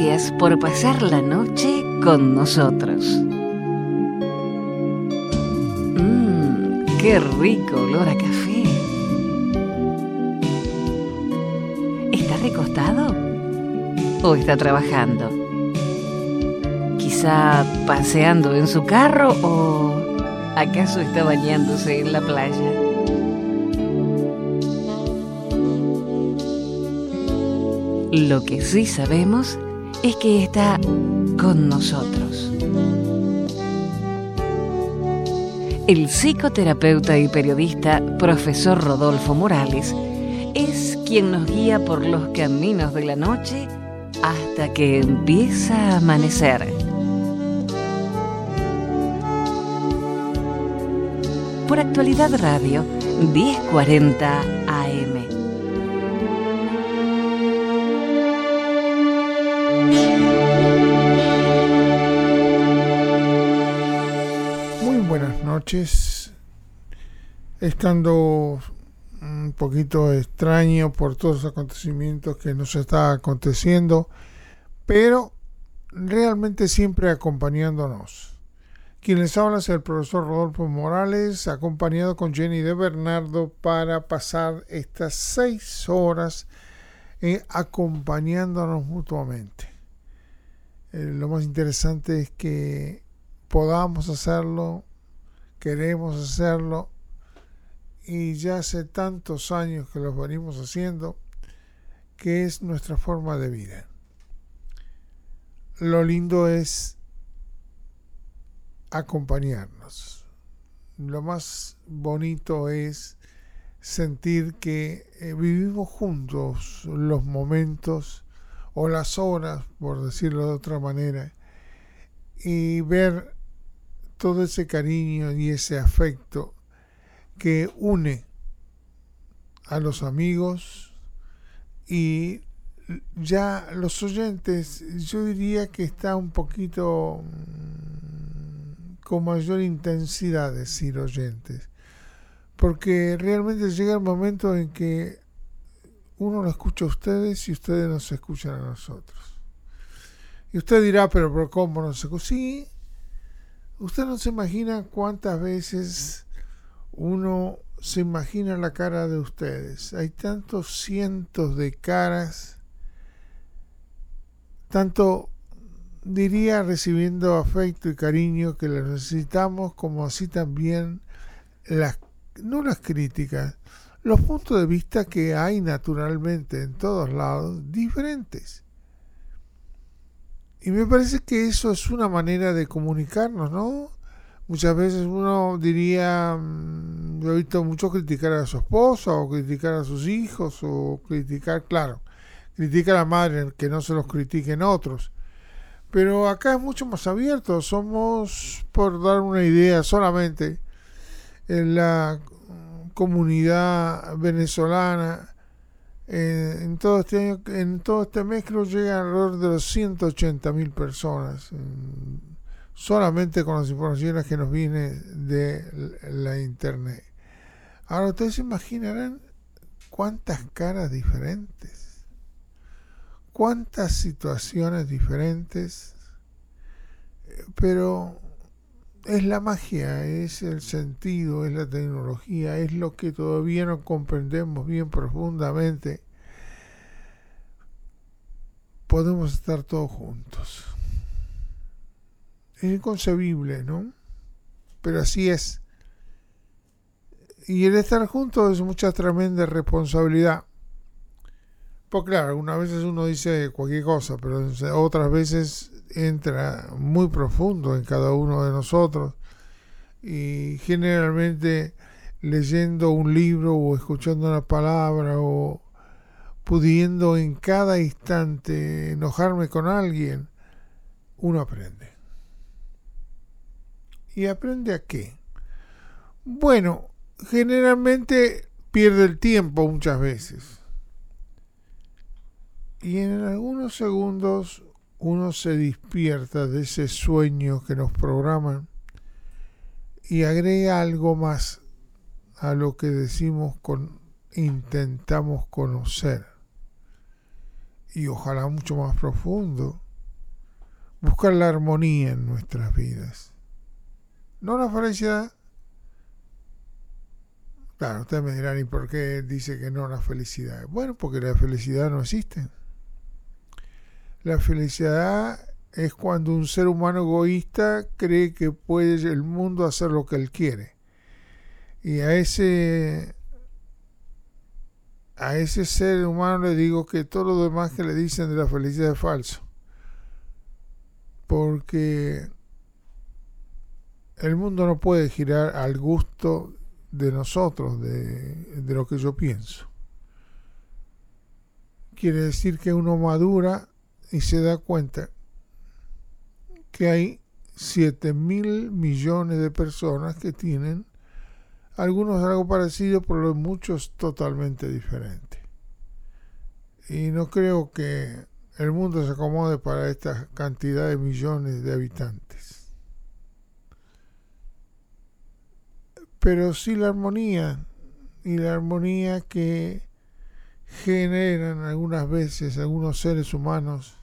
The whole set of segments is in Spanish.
Gracias por pasar la noche con nosotros. Mmm, qué rico olor a café. ¿Está recostado? ¿O está trabajando? Quizá paseando en su carro o acaso está bañándose en la playa. Lo que sí sabemos es que está con nosotros. El psicoterapeuta y periodista profesor Rodolfo Morales es quien nos guía por los caminos de la noche hasta que empieza a amanecer. Por actualidad radio 1040 buenas noches. Estando un poquito extraño por todos los acontecimientos que nos está aconteciendo, pero realmente siempre acompañándonos. Quien les habla es el profesor Rodolfo Morales, acompañado con Jenny de Bernardo para pasar estas seis horas eh, acompañándonos mutuamente. Eh, lo más interesante es que podamos hacerlo, queremos hacerlo, y ya hace tantos años que lo venimos haciendo, que es nuestra forma de vida. Lo lindo es acompañarnos. Lo más bonito es sentir que eh, vivimos juntos los momentos o las horas, por decirlo de otra manera, y ver todo ese cariño y ese afecto que une a los amigos y ya los oyentes, yo diría que está un poquito mm, con mayor intensidad decir oyentes, porque realmente llega el momento en que uno lo escucha a ustedes y ustedes nos escuchan a nosotros. Y usted dirá, pero, pero ¿cómo no se escucha? Sí, usted no se imagina cuántas veces uno se imagina la cara de ustedes. Hay tantos cientos de caras, tanto diría recibiendo afecto y cariño que les necesitamos, como así también las, no las críticas, los puntos de vista que hay naturalmente en todos lados diferentes. Y me parece que eso es una manera de comunicarnos, ¿no? Muchas veces uno diría, mm, yo he visto mucho criticar a su esposa o criticar a sus hijos o criticar, claro, criticar a la madre, que no se los critiquen otros. Pero acá es mucho más abierto, somos, por dar una idea solamente, en la comunidad venezolana, eh, en todo este año, en todo este mes creo llega alrededor de los 180 mil personas solamente con las informaciones que nos vienen de la internet. Ahora ustedes se imaginarán cuántas caras diferentes, cuántas situaciones diferentes, pero es la magia, es el sentido, es la tecnología, es lo que todavía no comprendemos bien profundamente. Podemos estar todos juntos es inconcebible, ¿no? Pero así es. Y el estar juntos es mucha tremenda responsabilidad. Pues claro, algunas veces uno dice cualquier cosa, pero otras veces entra muy profundo en cada uno de nosotros y generalmente leyendo un libro o escuchando una palabra o pudiendo en cada instante enojarme con alguien, uno aprende. ¿Y aprende a qué? Bueno, generalmente pierde el tiempo muchas veces. Y en algunos segundos uno se despierta de ese sueño que nos programan y agrega algo más a lo que decimos con intentamos conocer. Y ojalá mucho más profundo buscar la armonía en nuestras vidas. No la felicidad. Claro ustedes me dirán y por qué dice que no la felicidad bueno porque la felicidad no existe la felicidad es cuando un ser humano egoísta cree que puede el mundo hacer lo que él quiere. Y a ese a ese ser humano le digo que todo lo demás que le dicen de la felicidad es falso. Porque el mundo no puede girar al gusto de nosotros, de, de lo que yo pienso. Quiere decir que uno madura y se da cuenta que hay 7 mil millones de personas que tienen algunos algo parecido, pero muchos totalmente diferentes. Y no creo que el mundo se acomode para esta cantidad de millones de habitantes. Pero sí la armonía, y la armonía que generan algunas veces algunos seres humanos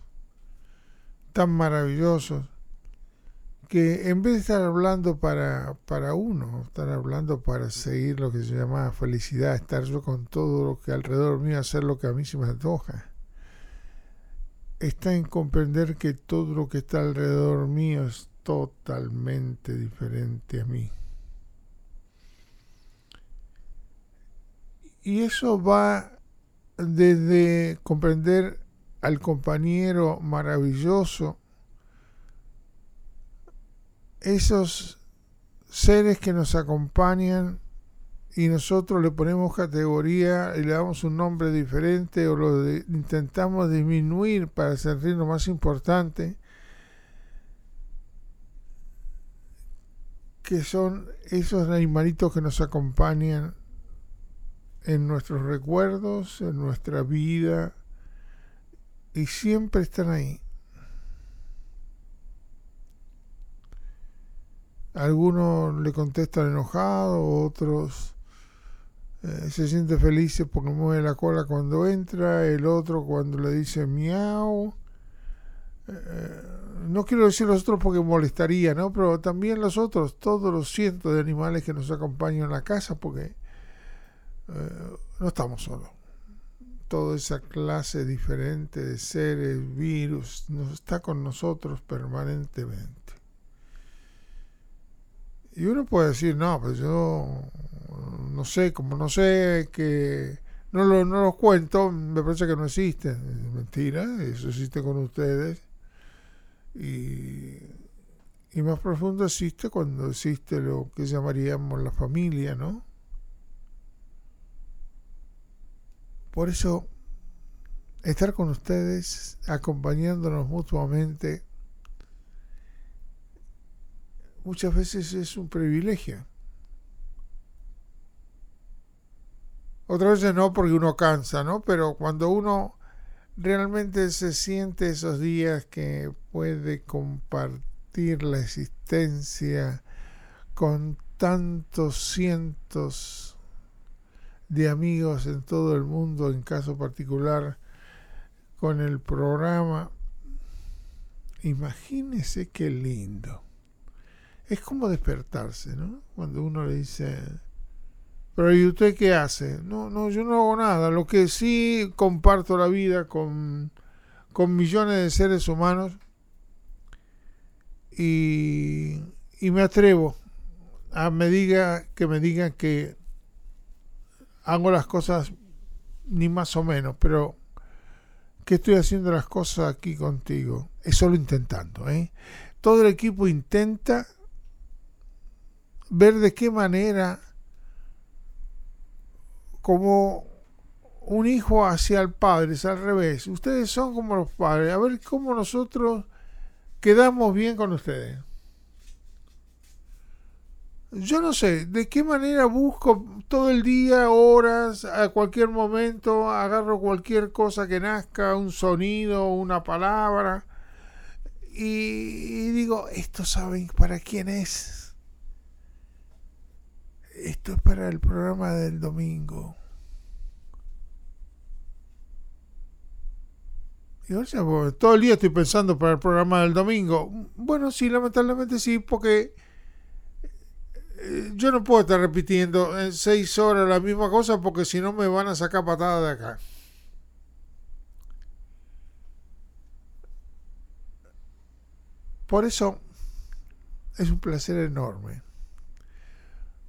tan maravillosos que en vez de estar hablando para, para uno, estar hablando para seguir lo que se llama felicidad, estar yo con todo lo que alrededor mío, hacer lo que a mí se me antoja, está en comprender que todo lo que está alrededor mío es totalmente diferente a mí. Y eso va desde comprender al compañero maravilloso, esos seres que nos acompañan y nosotros le ponemos categoría y le damos un nombre diferente o lo intentamos disminuir para lo más importante, que son esos animalitos que nos acompañan en nuestros recuerdos, en nuestra vida, y siempre están ahí. Algunos le contestan enojados, otros eh, se sienten felices porque mueve la cola cuando entra, el otro cuando le dice miau. Eh, no quiero decir los otros porque molestaría, ¿no? Pero también los otros, todos los cientos de animales que nos acompañan en la casa porque eh, no estamos solos. Toda esa clase diferente de seres, virus, nos está con nosotros permanentemente. Y uno puede decir, no, pues yo no sé, como no sé que no, lo, no los cuento, me parece que no existe. mentira, eso existe con ustedes. Y, y más profundo existe cuando existe lo que llamaríamos la familia, ¿no? Por eso, estar con ustedes, acompañándonos mutuamente, muchas veces es un privilegio. Otras veces no porque uno cansa, ¿no? Pero cuando uno realmente se siente esos días que puede compartir la existencia con tantos cientos de amigos en todo el mundo, en caso particular con el programa, imagínese qué lindo es como despertarse, ¿no? Cuando uno le dice, pero ¿y usted qué hace? No, no, yo no hago nada. Lo que sí comparto la vida con, con millones de seres humanos y, y me atrevo a me diga, que me digan que hago las cosas ni más o menos, pero que estoy haciendo las cosas aquí contigo. Es solo intentando. ¿eh? Todo el equipo intenta ver de qué manera, como un hijo hacia el padre, es al revés. Ustedes son como los padres. A ver cómo nosotros quedamos bien con ustedes yo no sé, de qué manera busco todo el día, horas, a cualquier momento, agarro cualquier cosa que nazca, un sonido, una palabra, y, digo, esto saben para quién es. Esto es para el programa del domingo. Y todo el día estoy pensando para el programa del domingo. Bueno, sí, lamentablemente sí, porque yo no puedo estar repitiendo en seis horas la misma cosa porque si no me van a sacar patada de acá. Por eso es un placer enorme.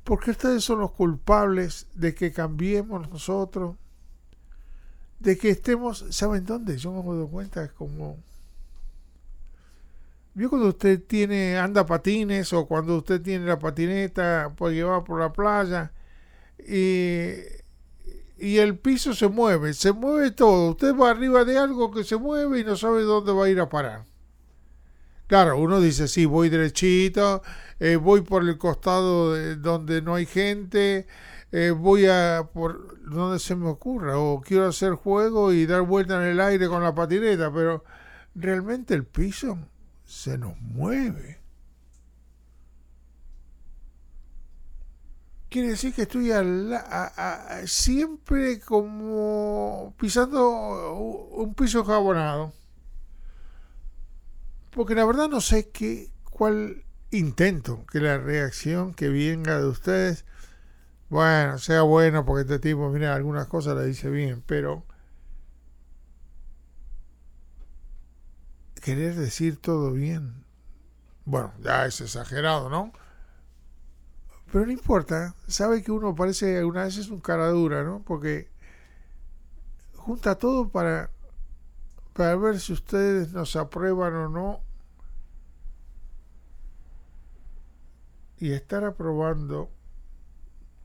Porque ustedes son los culpables de que cambiemos nosotros, de que estemos, ¿saben dónde? Yo me doy cuenta como ¿Vio cuando usted tiene, anda patines o cuando usted tiene la patineta puede llevar por la playa y, y el piso se mueve, se mueve todo. Usted va arriba de algo que se mueve y no sabe dónde va a ir a parar. Claro, uno dice, sí, voy derechito, eh, voy por el costado de donde no hay gente, eh, voy a por donde se me ocurra, o quiero hacer juego y dar vuelta en el aire con la patineta, pero realmente el piso se nos mueve. Quiere decir que estoy siempre como pisando un piso jabonado. Porque la verdad no sé qué, cuál intento que la reacción que venga de ustedes, bueno, sea bueno, porque este tipo, mira, algunas cosas la dice bien, pero querer decir todo bien. Bueno, ya es exagerado, ¿no? Pero no importa, sabe que uno parece alguna vez es un cara dura, ¿no? Porque junta todo para, para ver si ustedes nos aprueban o no. Y estar aprobando,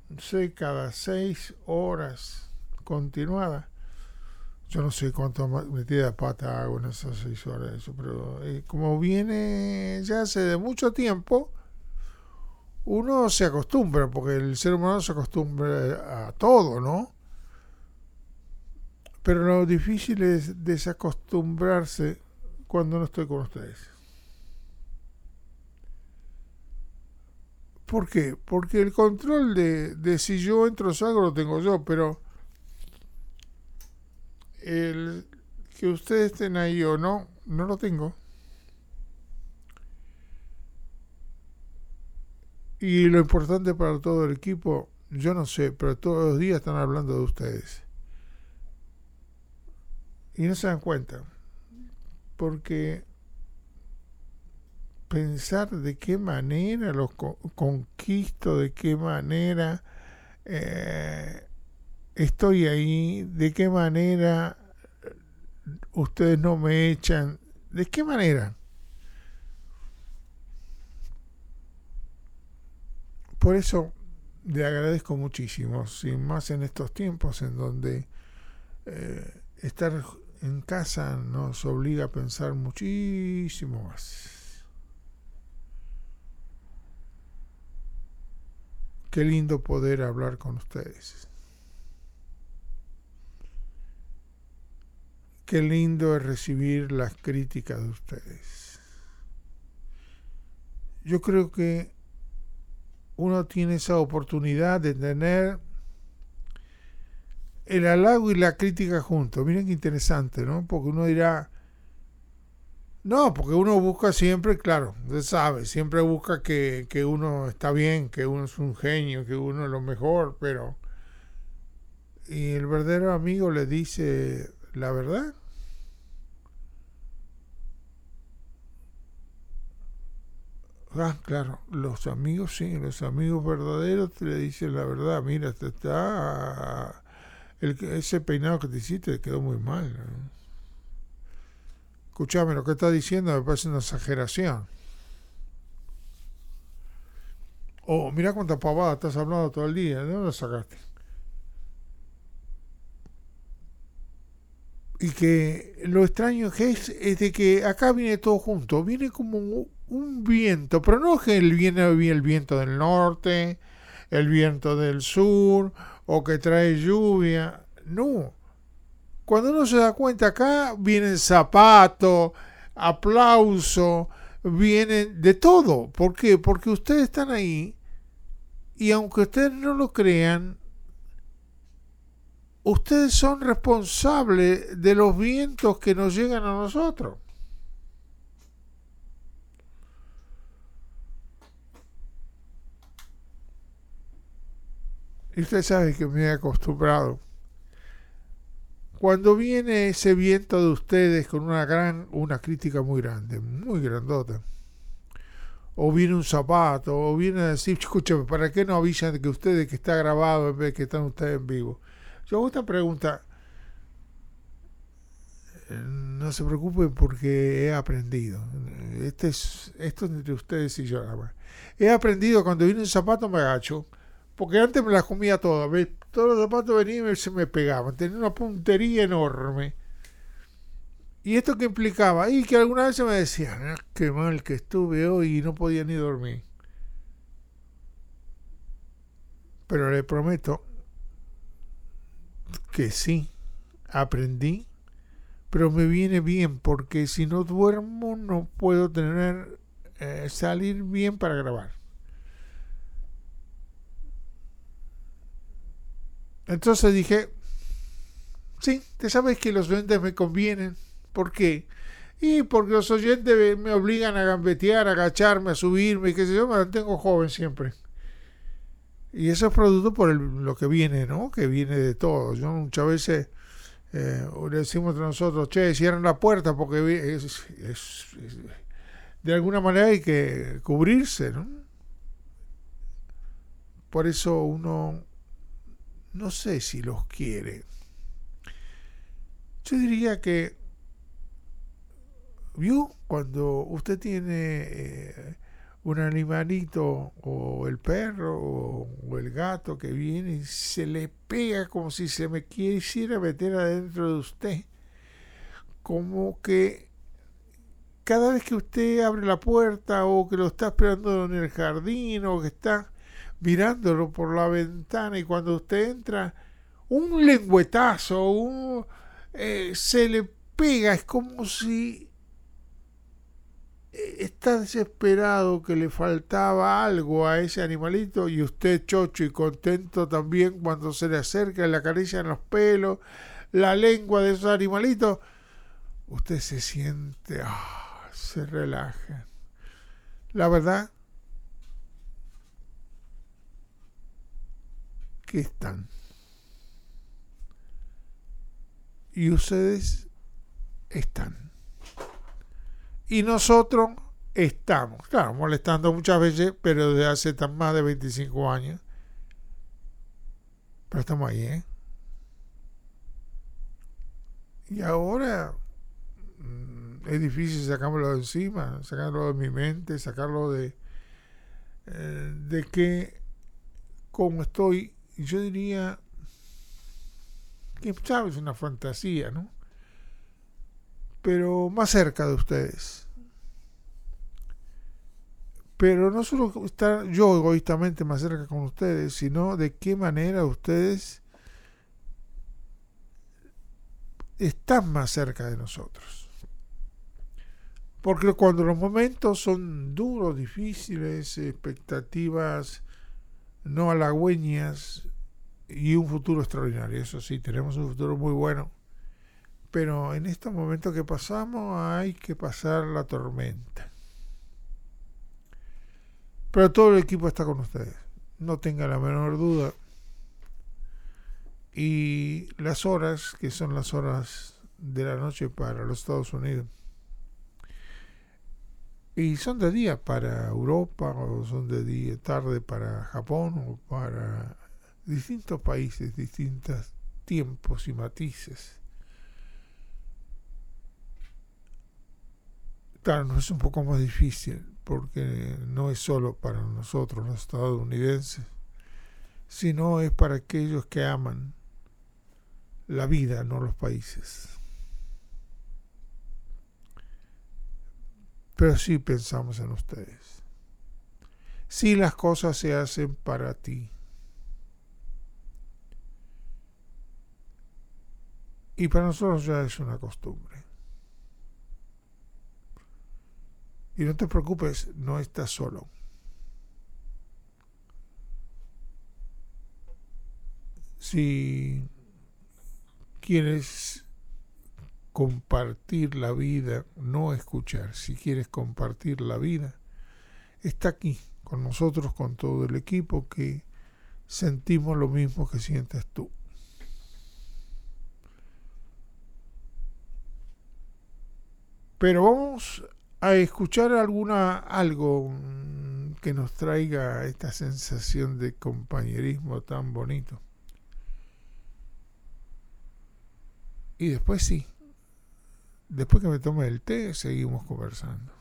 no sé, cada seis horas continuadas yo no sé cuánto metida pata hago en esas seis horas, eso, pero eh, como viene ya hace de mucho tiempo, uno se acostumbra, porque el ser humano se acostumbra a todo, ¿no? Pero lo difícil es desacostumbrarse cuando no estoy con ustedes. ¿Por qué? Porque el control de, de si yo entro o salgo lo tengo yo, pero el que ustedes estén ahí o no, no lo tengo. Y lo importante para todo el equipo, yo no sé, pero todos los días están hablando de ustedes. Y no se dan cuenta. Porque pensar de qué manera los conquisto, de qué manera eh, estoy ahí, de qué manera ustedes no me echan, de qué manera. Por eso le agradezco muchísimo, sin más en estos tiempos en donde eh, estar en casa nos obliga a pensar muchísimo más. Qué lindo poder hablar con ustedes. Qué lindo es recibir las críticas de ustedes. Yo creo que uno tiene esa oportunidad de tener el halago y la crítica juntos. Miren qué interesante, ¿no? Porque uno dirá, no, porque uno busca siempre, claro, usted sabe, siempre busca que, que uno está bien, que uno es un genio, que uno es lo mejor, pero... Y el verdadero amigo le dice, la verdad. Ah, claro, los amigos, sí, los amigos verdaderos te le dicen la verdad. Mira, te está. El, ese peinado que te hiciste quedó muy mal. Escuchame, lo que está diciendo me parece una exageración. Oh, mira cuánta pavada estás hablando todo el día. ¿De dónde sacaste? Y que lo extraño que es, es de que acá viene todo junto. Viene como un, viento, pero no que viene el viento del norte, el viento del sur, o que trae lluvia. No. Cuando uno se da cuenta, acá vienen zapatos, aplauso, vienen de todo. ¿Por qué? Porque ustedes están ahí y aunque ustedes no lo crean, ustedes son responsables de los vientos que nos llegan a nosotros. Y usted sabe que me he acostumbrado. Cuando viene ese viento de ustedes con una gran, una crítica muy grande, muy grandota, o viene un zapato, o viene a decir, escúchame, ¿para qué no avisan que ustedes que está grabado en vez de que están ustedes en vivo? Yo hago esta pregunta, no se preocupen porque he aprendido. Este es, esto es entre ustedes y yo He aprendido cuando viene un zapato me agacho, porque antes me las comía todas. Todos los zapatos venían y se me pegaban. Tenía una puntería enorme. ¿Y esto que implicaba? Y que alguna vez se me decían, ah, qué mal que estuve hoy y no podía ni dormir. Pero le prometo que sí, aprendí, pero me viene bien porque si no duermo no puedo tener eh, salir bien para grabar. Entonces dije, sí, te sabes que los oyentes me convienen. ¿Por qué? Y porque los oyentes me obligan a gambetear, a agacharme, a subirme, qué sé yo, me mantengo joven siempre. Y eso es producto por lo que viene, ¿no? Que viene de todo. Yo muchas veces eh, le decimos entre nosotros, che, cierran la puerta porque es, de alguna manera hay que cubrirse, ¿no? Por eso uno no sé si los quiere. Yo diría que, ¿vio? Cuando usted tiene eh, un animalito o el perro o, el gato que viene y se le pega como si se me quisiera meter adentro de usted. Como que cada vez que usted abre la puerta o que lo está esperando en el jardín o que está mirándolo por la ventana y cuando usted entra, un lengüetazo, un, eh, se le pega, es como si eh, está desesperado que le faltaba algo a ese animalito y usted chocho y contento también cuando se le acerca y le en los pelos, la lengua de esos animalitos, usted se siente, ah, se relaja. La verdad están. Y ustedes están. Y nosotros estamos, claro, molestando muchas veces, pero desde hace tan más de 25 años. Pero estamos ahí, ¿eh? Y ahora mm, es difícil sacármelo de encima, sacarlo de mi mente, sacarlo de, eh, de que como estoy yo diría que sabes una fantasía, ¿no? Pero más cerca de ustedes. Pero no solo estar yo egoístamente más cerca con ustedes, sino de qué manera ustedes están más cerca de nosotros. Porque cuando los momentos son duros, difíciles, expectativas no halagüeñas y un futuro extraordinario. Eso sí, tenemos un futuro muy bueno. Pero en estos momentos que pasamos hay que pasar la tormenta. Pero todo el equipo está con ustedes. No tenga la menor duda. Y las horas, que son las horas de la noche para los Estados Unidos, y son de día para Europa, o son de día tarde para Japón, o para distintos países, distintos tiempos y matices. claro, no es un poco más difícil porque no es solo para nosotros los estadounidenses, sino es para aquellos que aman la vida, no los países. Pero sí pensamos en ustedes. Sí las cosas se hacen para ti. Y para nosotros ya es una costumbre. Y no te preocupes, no estás solo. Si quieres compartir la vida, no escuchar, si quieres compartir la vida, está aquí con nosotros, con todo el equipo que sentimos lo mismo que sientes tú. Pero vamos a escuchar alguna algo mm, que nos traiga esta sensación de compañerismo tan bonito. Y después sí, después que me tome el té, seguimos conversando.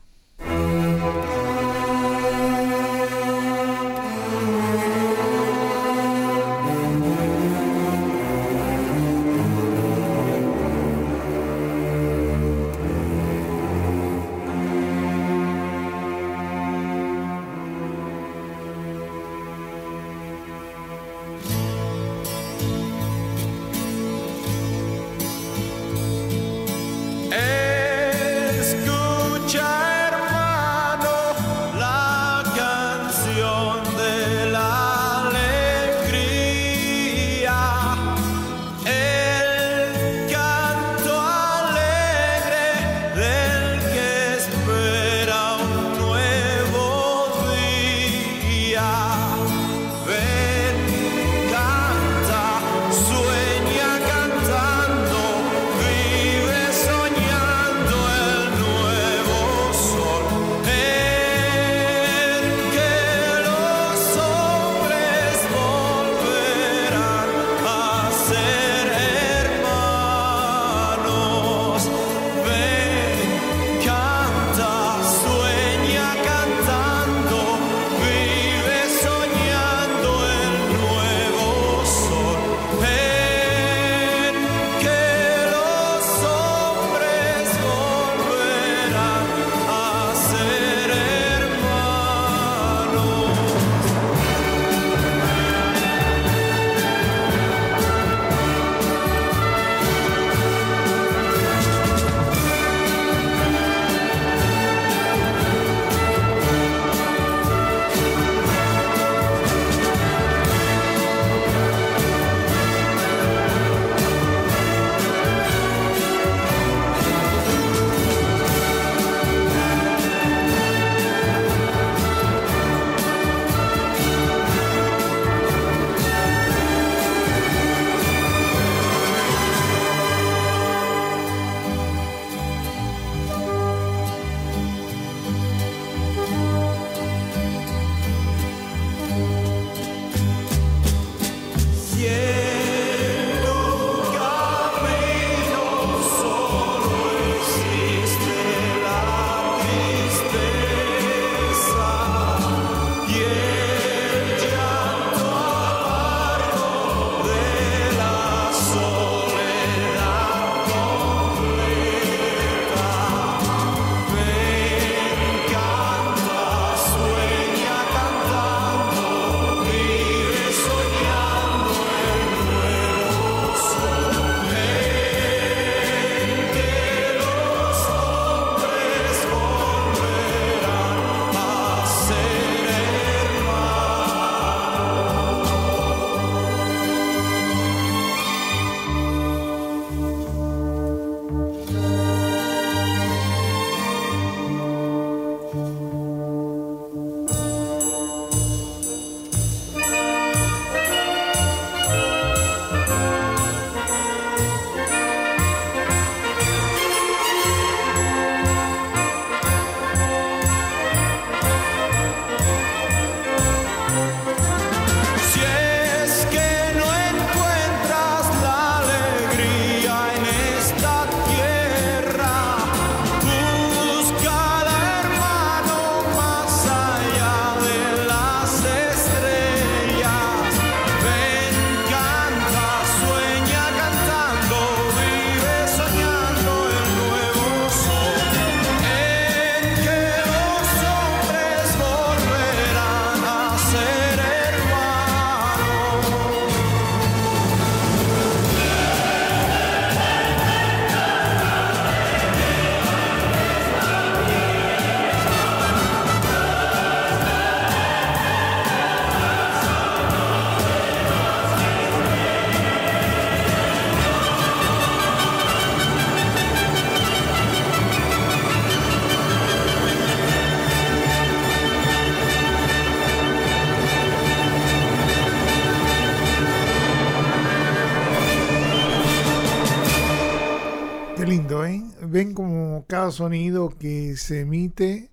Cada sonido que se emite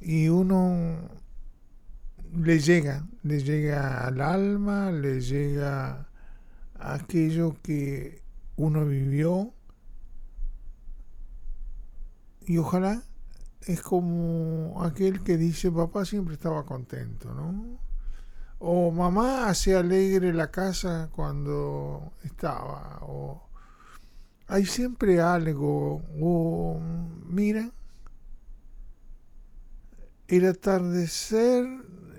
y uno le llega, le llega al alma, le llega aquello que uno vivió y ojalá es como aquel que dice papá siempre estaba contento, ¿no? O mamá hace alegre la casa cuando estaba, o hay siempre algo, o mira, el atardecer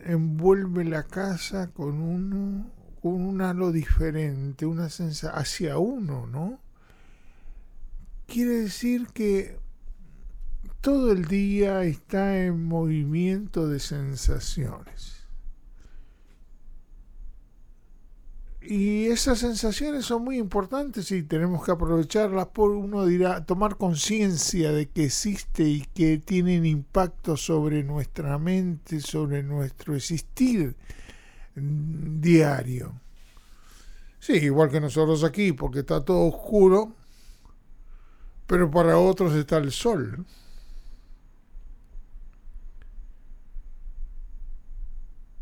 envuelve la casa con uno, con un halo diferente, una sensación hacia uno, ¿no? Quiere decir que todo el día está en movimiento de sensaciones. Y esas sensaciones son muy importantes y tenemos que aprovecharlas por, uno dirá, tomar conciencia de que existe y que tienen impacto sobre nuestra mente, sobre nuestro existir diario. Sí, igual que nosotros aquí, porque está todo oscuro, pero para otros está el sol.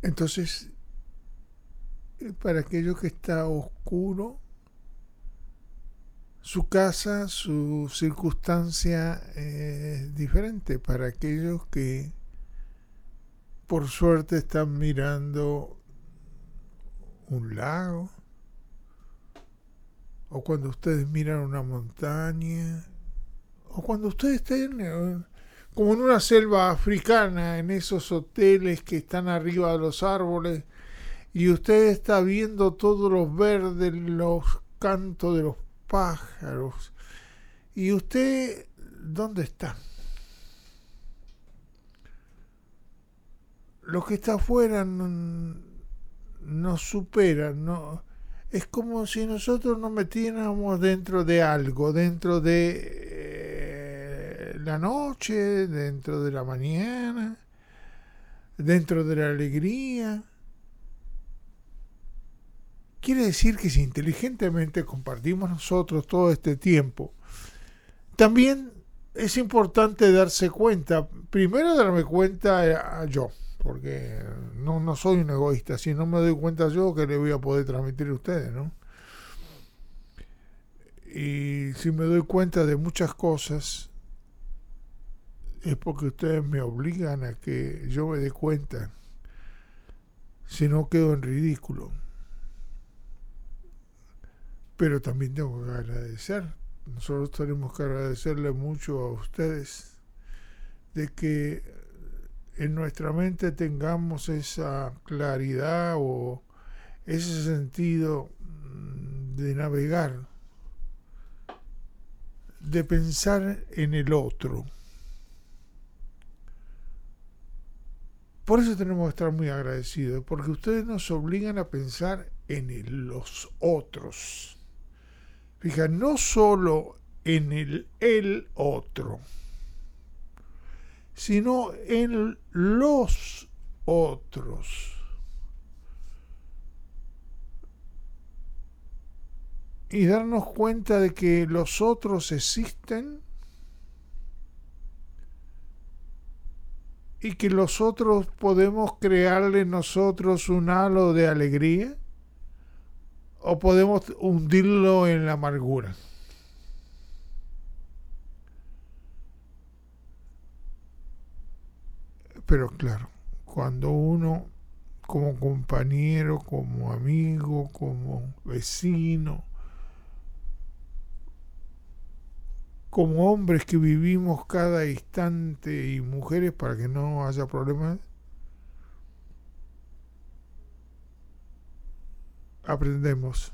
Entonces, para aquello que está oscuro, su casa, su circunstancia es diferente. Para aquellos que por suerte están mirando un lago, o cuando ustedes miran una montaña, o cuando ustedes estén eh, como en una selva africana, en esos hoteles que están arriba de los árboles, y usted está viendo todos los verdes, los cantos de los pájaros. ¿Y usted dónde está? Lo que está afuera nos no supera, no, es como si nosotros nos metiéramos dentro de algo, dentro de la noche, dentro de la mañana, dentro de la alegría. Quiere decir que si inteligentemente compartimos nosotros todo este tiempo, también es importante darse cuenta, primero darme cuenta a yo, porque no, no soy un egoísta, si no me doy cuenta yo que le voy a poder transmitir a ustedes, ¿no? Y si me doy cuenta de muchas cosas, es porque ustedes me obligan a que yo me dé cuenta. Si no quedo en ridículo. Pero también tengo que agradecer. Nosotros tenemos que agradecerle mucho a ustedes de que en nuestra mente tengamos esa claridad o ese sentido de navegar, de pensar en el otro Por eso tenemos que estar muy agradecidos, porque ustedes nos obligan a pensar en los otros. Fija, no solo en el otro, sino en los otros. Y darnos cuenta de que los otros existen y que los otros podemos crearle nosotros un halo de alegría o podemos hundirlo en la amargura. Pero claro, cuando uno como compañero, como amigo, como vecino, como hombres que vivimos cada instante y mujeres para que no haya problemas, aprendemos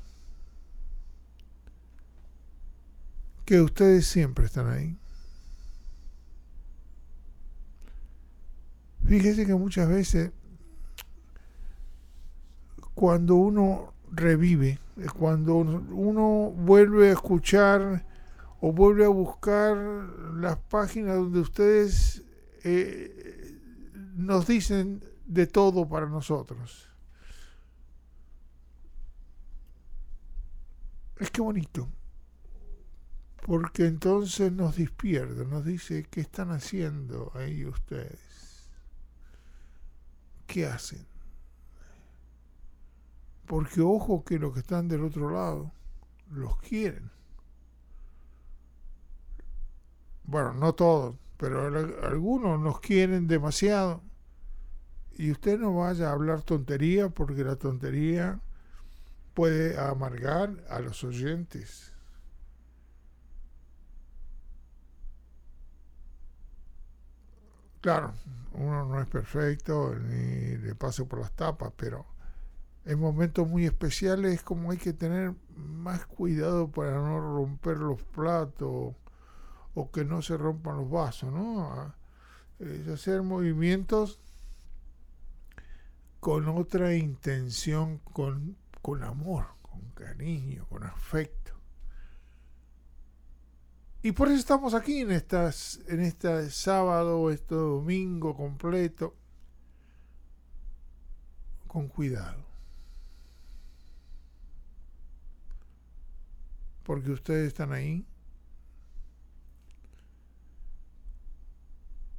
que ustedes siempre están ahí. Fíjese que muchas veces cuando uno revive, cuando uno vuelve a escuchar o vuelve a buscar las páginas donde ustedes eh, nos dicen de todo para nosotros. Es que bonito. porque entonces nos despierta, nos dice, ¿qué están haciendo ahí ustedes? ¿Qué hacen? Porque ojo que los que están del otro lado los quieren. Bueno, no todos, pero algunos nos quieren demasiado. Y usted no vaya a hablar tontería porque la tontería puede amargar a los oyentes. Claro, uno no es perfecto ni le pase por las tapas, pero en momentos muy especiales es como hay que tener más cuidado para no romper los platos o que no se rompan los vasos, ¿no? Es hacer movimientos con otra intención, con, con amor, con cariño, con afecto. Y por eso estamos aquí en, estas, en este sábado, este domingo completo, con cuidado. Porque ustedes están ahí.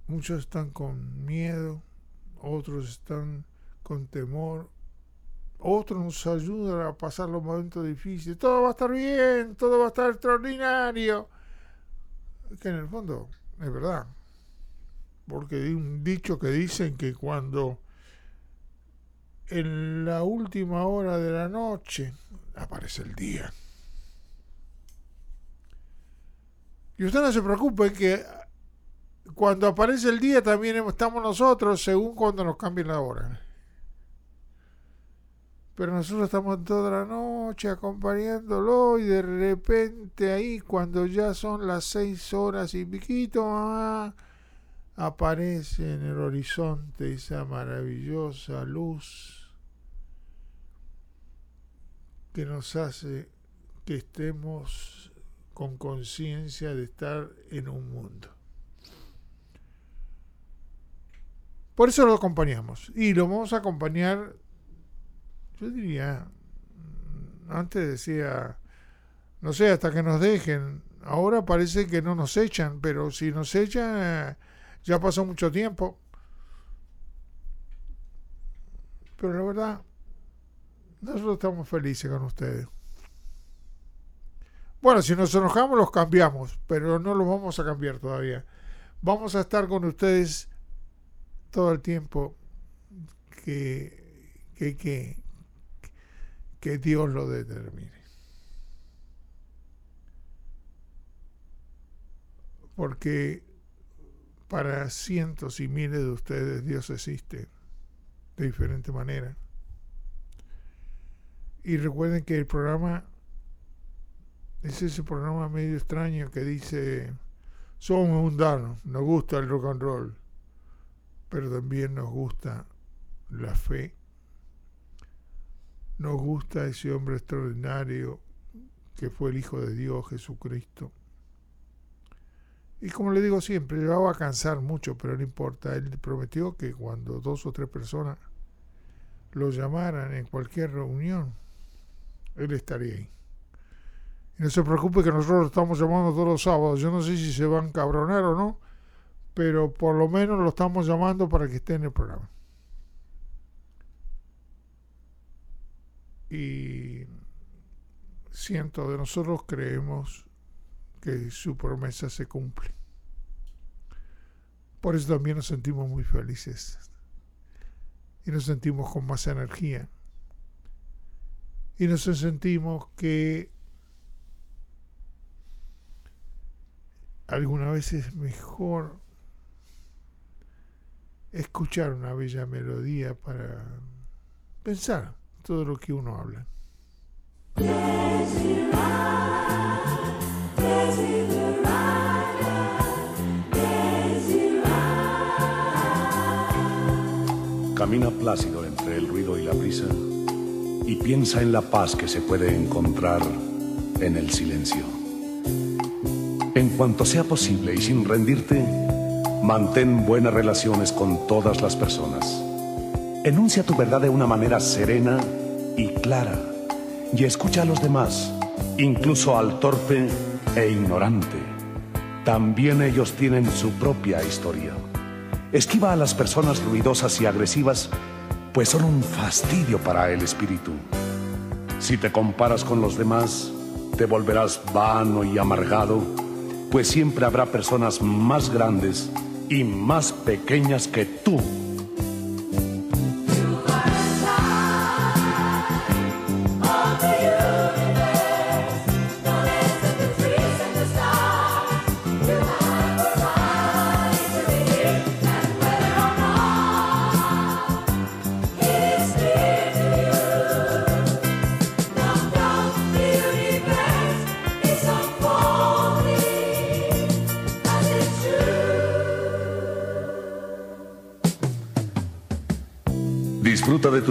Muchos están con miedo, otros están con temor, otros nos ayudan a pasar los momentos difíciles. Todo va a estar bien, todo va a estar extraordinario que en el fondo es verdad. Porque hay un dicho que dicen que cuando en la última hora de la noche aparece el día. Y usted no se preocupe que cuando aparece el día también estamos nosotros según cuando nos cambie la hora. Pero nosotros estamos toda la noche acompañándolo y de repente ahí cuando ya son las seis horas y piquito, ah, aparece en el horizonte esa maravillosa luz que nos hace que estemos con conciencia de estar en un mundo. Por eso lo acompañamos y lo vamos a acompañar yo diría, mm, antes decía, no sé, hasta que nos dejen. Ahora parece que no nos echan, pero si nos echan, ya pasó mucho tiempo. Pero la verdad, nosotros estamos felices con ustedes. Bueno, si nos enojamos los cambiamos, pero no los vamos a cambiar todavía. Vamos a estar con ustedes todo el tiempo que, que, que, que Dios lo determine. Porque para cientos y miles de ustedes Dios existe de diferente manera. Y recuerden que el programa es ese programa medio extraño que dice, somos mundanos, nos gusta el rock and roll, pero también nos gusta la fe nos gusta ese hombre extraordinario que fue el Hijo de Dios, Jesucristo. Y como le digo siempre, le va a cansar mucho, pero no importa. Él prometió que cuando dos o tres personas lo llamaran en cualquier reunión, él estaría ahí. Y no se preocupe que nosotros lo estamos llamando todos los sábados. Yo no sé si se van a cabronar o no, pero por lo menos lo estamos llamando para que esté en el programa. Y cientos de nosotros creemos que su promesa se cumple. Por eso también nos sentimos muy felices. Y nos sentimos con más energía. Y nos sentimos que alguna vez es mejor escuchar una bella melodía para pensar todo lo que uno habla. Camina plácido entre el ruido y la brisa y piensa en la paz que se puede encontrar en el silencio. En cuanto sea posible y sin rendirte, mantén buenas relaciones con todas las personas. Enuncia tu verdad de una manera serena y clara y escucha a los demás, incluso al torpe e ignorante, también ellos tienen su propia historia. Esquiva a las personas ruidosas y agresivas, pues son un fastidio para el espíritu. Si te comparas con los demás, te volverás vano y amargado, pues siempre habrá personas más grandes y más pequeñas que tú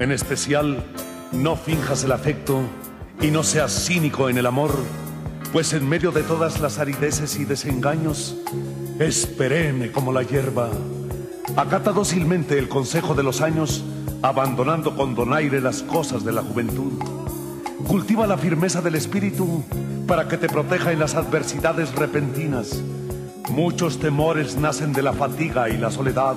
En especial, no finjas el afecto y no seas cínico en el amor, pues en medio de todas las arideces y desengaños, es perenne como la hierba. Acata dócilmente el consejo de los años, abandonando con donaire las cosas de la juventud. Cultiva la firmeza del espíritu para que te proteja en las adversidades repentinas. Muchos temores nacen de la fatiga y la soledad.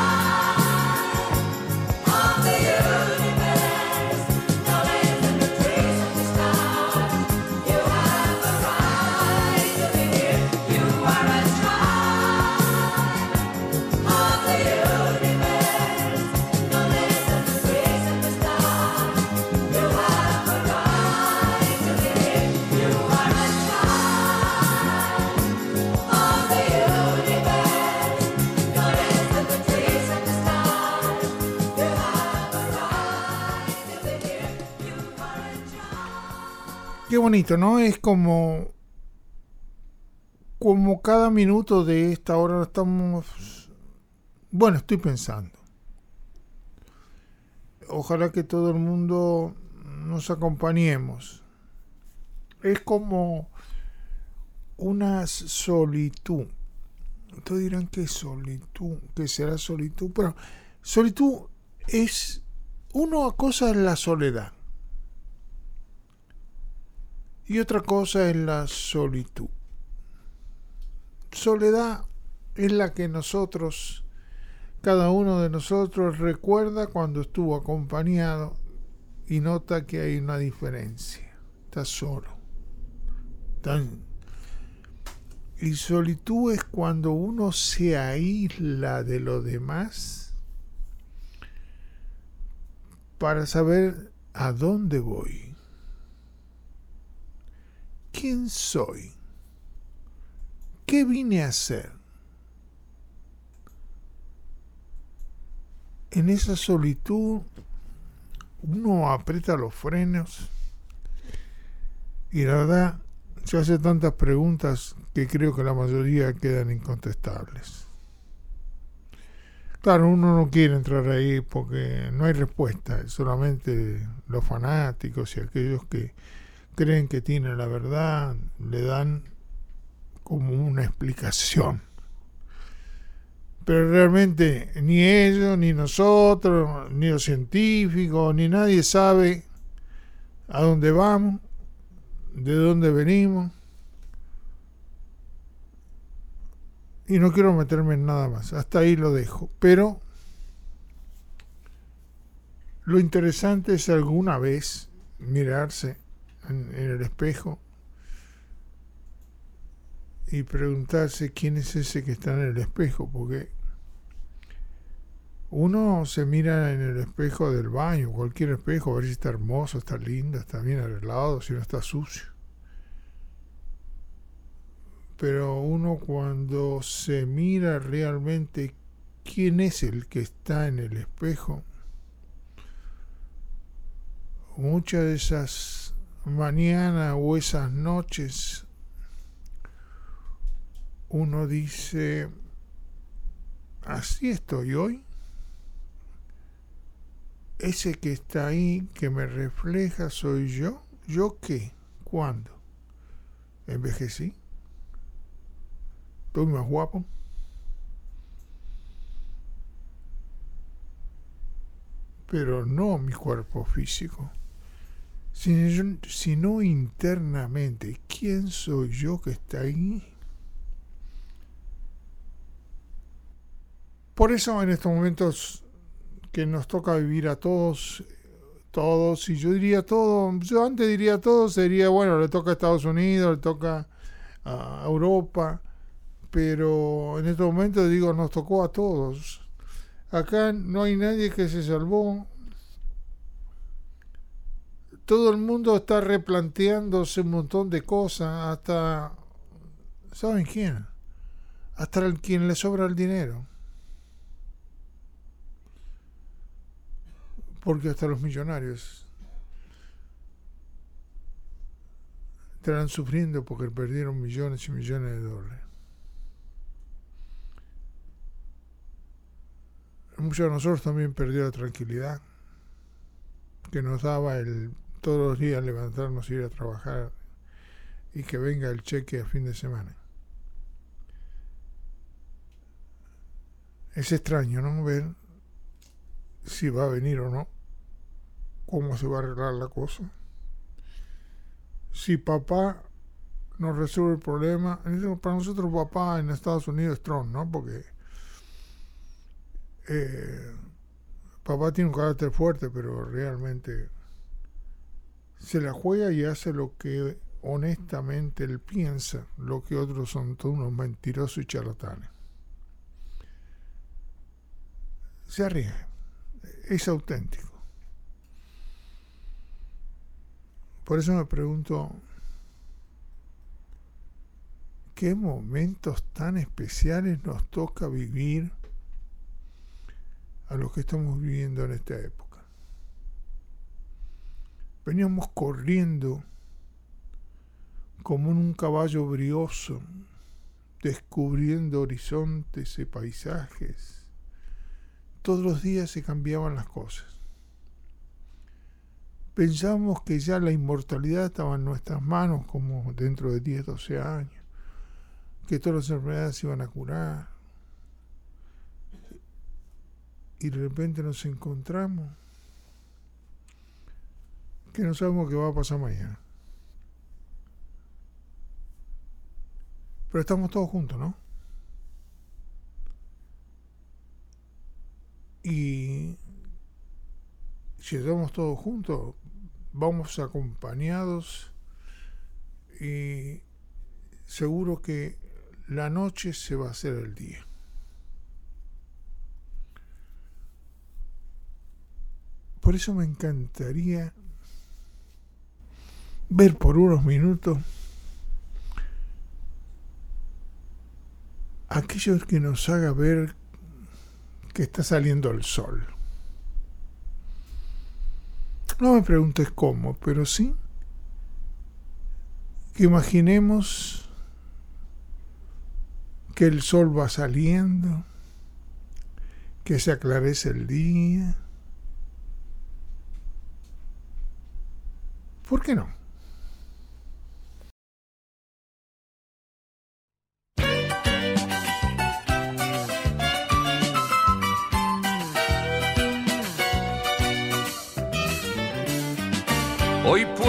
Bonito, ¿no? Es como como cada minuto de esta hora estamos bueno, estoy pensando. Ojalá que todo el mundo nos acompañemos. Es como una solitud. Ustedes dirán que solitud, que será solitud, pero solitud es una cosa es la soledad y otra cosa es la solitud. Soledad es la que nosotros, cada uno de nosotros recuerda cuando estuvo acompañado y nota que hay una diferencia. Está solo. Y solitud es cuando uno se aísla de lo demás para saber a dónde voy ¿Quién soy? ¿Qué vine a hacer? En esa solitud uno aprieta los frenos y la verdad se hace tantas preguntas que creo que la mayoría quedan incontestables. Claro, uno no quiere entrar ahí porque no hay respuesta, solamente los fanáticos y aquellos que creen que tienen la verdad, le dan como una explicación. Pero realmente ni ellos, ni nosotros, ni los científicos, ni nadie sabe a dónde vamos, de dónde venimos. Y no quiero meterme en nada más, hasta ahí lo dejo. Pero lo interesante es alguna vez mirarse en, el espejo y preguntarse quién es ese que está en el espejo, porque uno se mira en el espejo del baño, cualquier espejo, a ver si está hermoso, está lindo, está bien arreglado, si no está sucio. Pero uno cuando se mira realmente quién es el que está en el espejo, muchas de esas mañanas o esas noches uno dice, así estoy hoy. Ese que está ahí, que me refleja, soy yo. ¿Yo qué? ¿Cuándo? ¿Envejecí? ¿Estoy más guapo? Pero no mi cuerpo físico sino, internamente. ¿Quién soy yo que está ahí? Por eso en estos momentos que nos toca vivir a todos, todos, y yo diría todo, yo antes diría todo, sería, bueno, le toca a Estados Unidos, le toca a Europa, pero en estos momentos digo, nos tocó a todos. Acá no hay nadie que se salvó, todo el mundo está replanteándose un montón de cosas, hasta, ¿saben quién? Hasta el quien le sobra el dinero. Porque hasta los millonarios estarán sufriendo porque perdieron millones y millones de dólares. Muchos de nosotros también perdieron la tranquilidad que nos daba el todos los días levantarnos, ir a trabajar y que venga el cheque a fin de semana. Es extraño, ¿no? Ver si va a venir o no, cómo se va a arreglar la cosa. Si papá nos resuelve el problema, para nosotros papá en Estados Unidos es Trump, ¿no? Porque eh, papá tiene un carácter fuerte, pero realmente se la juega y hace lo que honestamente él piensa, lo que otros son todos unos mentirosos y charlatanes. Se arriesga, es auténtico. Por eso me pregunto, ¿qué momentos tan especiales nos toca vivir a los que estamos viviendo en esta época? Veníamos corriendo como en un caballo brioso, descubriendo horizontes y paisajes. Todos los días se cambiaban las cosas. Pensábamos que ya la inmortalidad estaba en nuestras manos como dentro de 10, 12 años, que todas las enfermedades se iban a curar. Y de repente nos encontramos que no sabemos qué va a pasar mañana. Pero estamos todos juntos, ¿no? Y si estamos todos juntos, vamos acompañados y seguro que la noche se va a hacer el día. Por eso me encantaría ver por unos minutos aquello que nos haga ver que está saliendo el sol. No me preguntes cómo, pero sí que imaginemos que el sol va saliendo, que se aclarece el día. ¿Por qué no?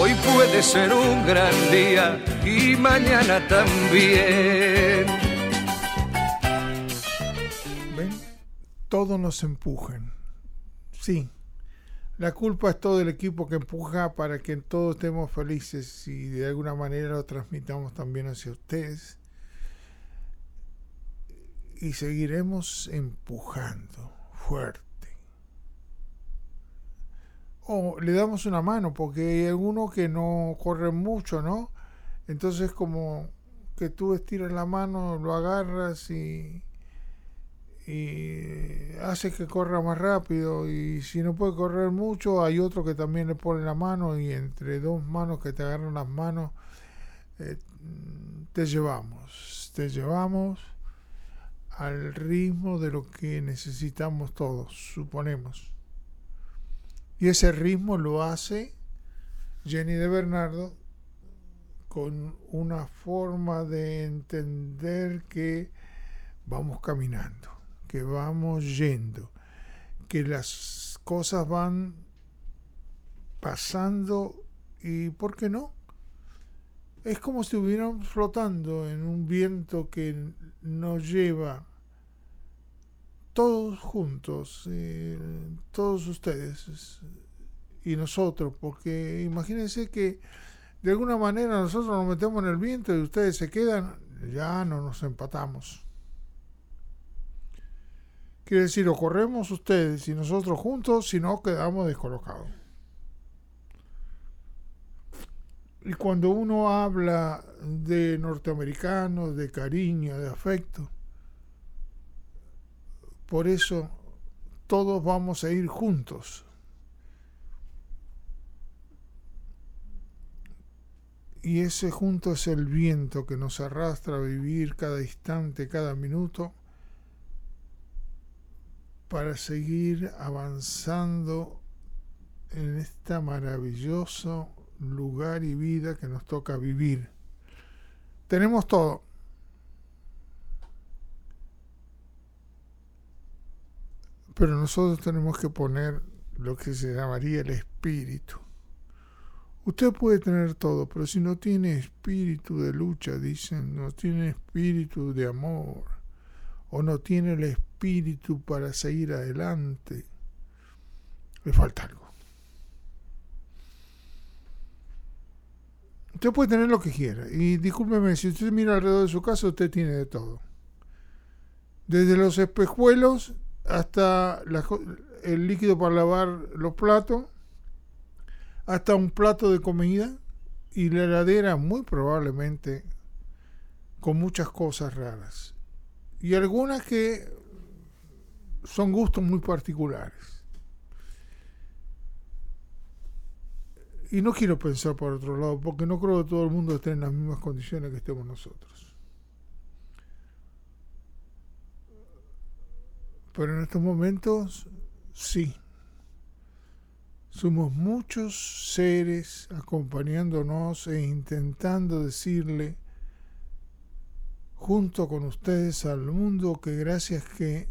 Hoy puede ser un gran día y mañana también. ¿Ven? Todos nos empujan. Sí. La culpa es todo el equipo que empuja para que todos estemos felices y de alguna manera lo transmitamos también hacia ustedes. Y seguiremos empujando fuerte o le damos una mano, porque hay algunos que no corren mucho, ¿no? Entonces como que tú estiras la mano, lo agarras y, y hace que corra más rápido y si no puede correr mucho hay otro que también le pone la mano y entre dos manos que te agarran las manos eh, te llevamos, te llevamos al ritmo de lo que necesitamos todos, suponemos. Y ese ritmo lo hace Jenny de Bernardo con una forma de entender que vamos caminando, que vamos yendo, que las cosas van pasando y, ¿por qué no? Es como si estuviéramos flotando en un viento que nos lleva todos juntos, eh, todos ustedes y nosotros, porque imagínense que de alguna manera nosotros nos metemos en el viento y ustedes se quedan, ya no nos empatamos. Quiere decir, o corremos ustedes y nosotros juntos, si no quedamos descolocados. Y cuando uno habla de norteamericanos, de cariño, de afecto, por eso todos vamos a ir juntos. Y ese junto es el viento que nos arrastra a vivir cada instante, cada minuto, para seguir avanzando en este maravilloso lugar y vida que nos toca vivir. Tenemos todo. Pero nosotros tenemos que poner lo que se llamaría el espíritu. Usted puede tener todo, pero si no tiene espíritu de lucha, dicen, no tiene espíritu de amor, o no tiene el espíritu para seguir adelante, le falta algo. Usted puede tener lo que quiera. Y discúlpeme, si usted mira alrededor de su casa, usted tiene de todo. Desde los espejuelos hasta el líquido para lavar los platos, hasta un plato de comida y la heladera muy probablemente con muchas cosas raras. Y algunas que son gustos muy particulares. y no quiero pensar por otro lado, porque no creo que todo el mundo esté en las mismas condiciones que estemos nosotros. Pero en estos momentos, sí. Somos muchos seres acompañándonos e intentando decirle junto con ustedes al mundo que gracias que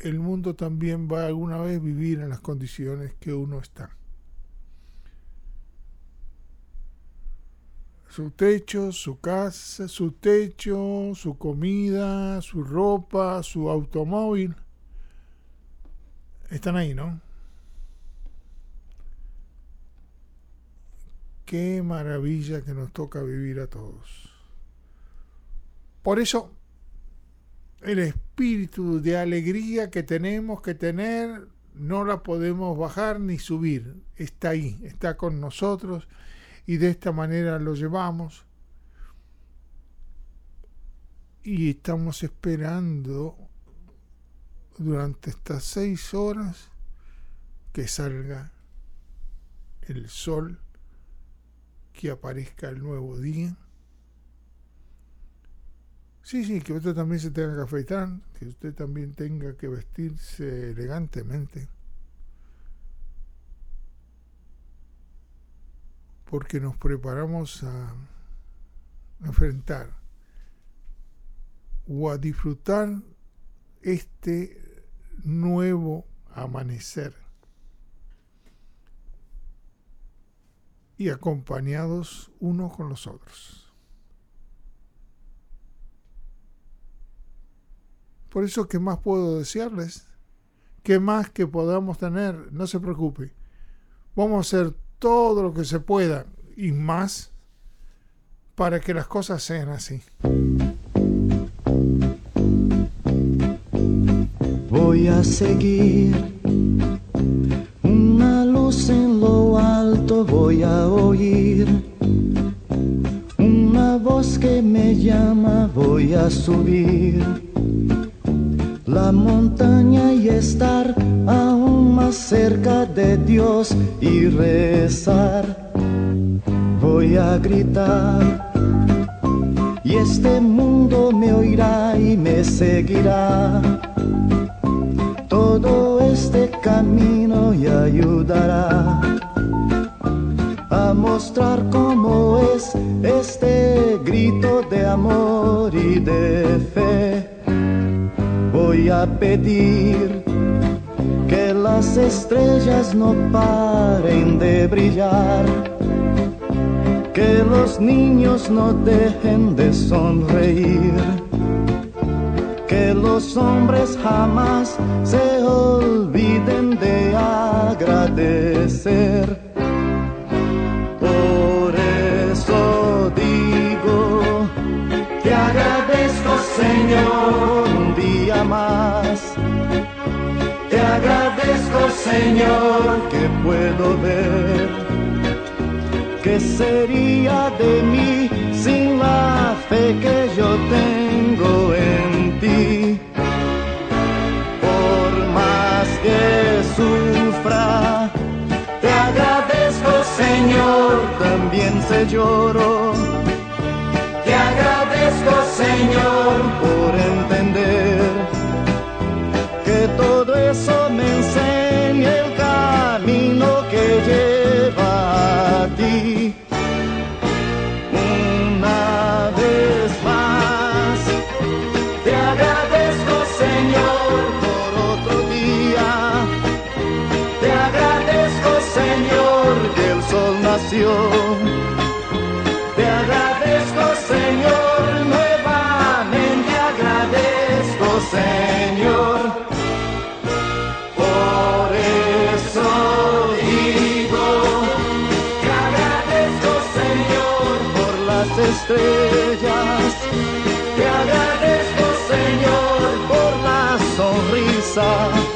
el mundo también va alguna vez vivir en las condiciones que uno está. Su techo, su casa, su techo, su comida, su ropa, su automóvil, están ahí, ¿no? Qué maravilla que nos toca vivir a todos. Por eso, el espíritu de alegría que tenemos que tener no la podemos bajar ni subir. Está ahí, está con nosotros y de esta manera lo llevamos. Y estamos esperando durante estas seis horas que salga el sol, que aparezca el nuevo día Sí, sí, que usted también se tenga que afeitar, que usted también tenga que vestirse elegantemente. Porque nos preparamos a enfrentar o a disfrutar este nuevo amanecer. Y acompañados unos con los otros. Por eso, ¿qué más puedo desearles? ¿Qué más que podamos tener? No se preocupe. Vamos a hacer todo lo que se pueda y más para que las cosas sean así. Voy a seguir una luz en lo alto, voy a oír una voz que me llama, voy a subir la montaña y estar aún más cerca de Dios y rezar. Voy a gritar y este mundo me oirá y me seguirá. Todo este camino y ayudará a mostrar cómo es este grito de amor y de fe a pedir que las estrellas no paren de brillar, que los niños no dejen de sonreír, que los hombres jamás se olviden de agradecer. Por eso digo, te agradezco Señor agradezco, Señor, que puedo ver. ¿Qué sería de mí sin la fe que yo tengo en ti? Por más que sufra, te agradezco, Señor, también se lloro. Te agradezco, Señor, por eso me enseña el camino que lleva a ti. Una vez más, te agradezco Señor por otro día. Te agradezco Señor que el sol nació. Estrellas. Te agradezco, Señor, por la sonrisa.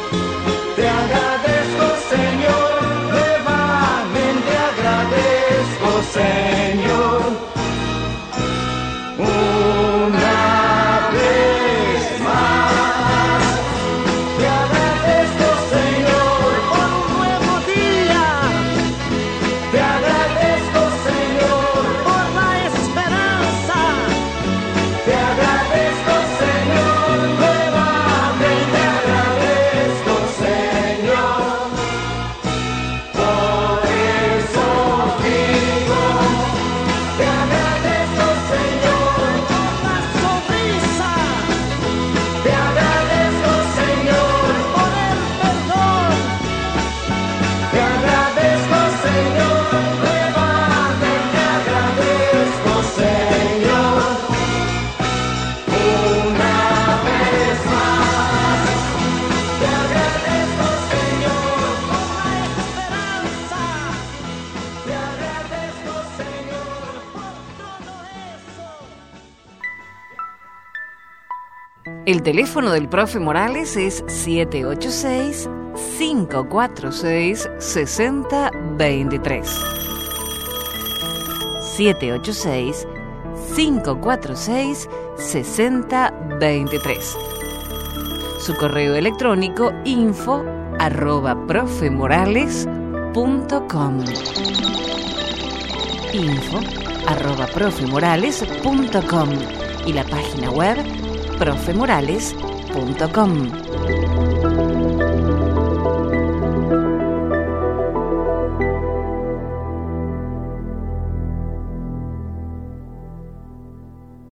El teléfono del profe Morales es 786-546-6023. 786-546-6023. Su correo electrónico info arroba profemorales.com info arroba profemorales.com y la página web profemorales.com.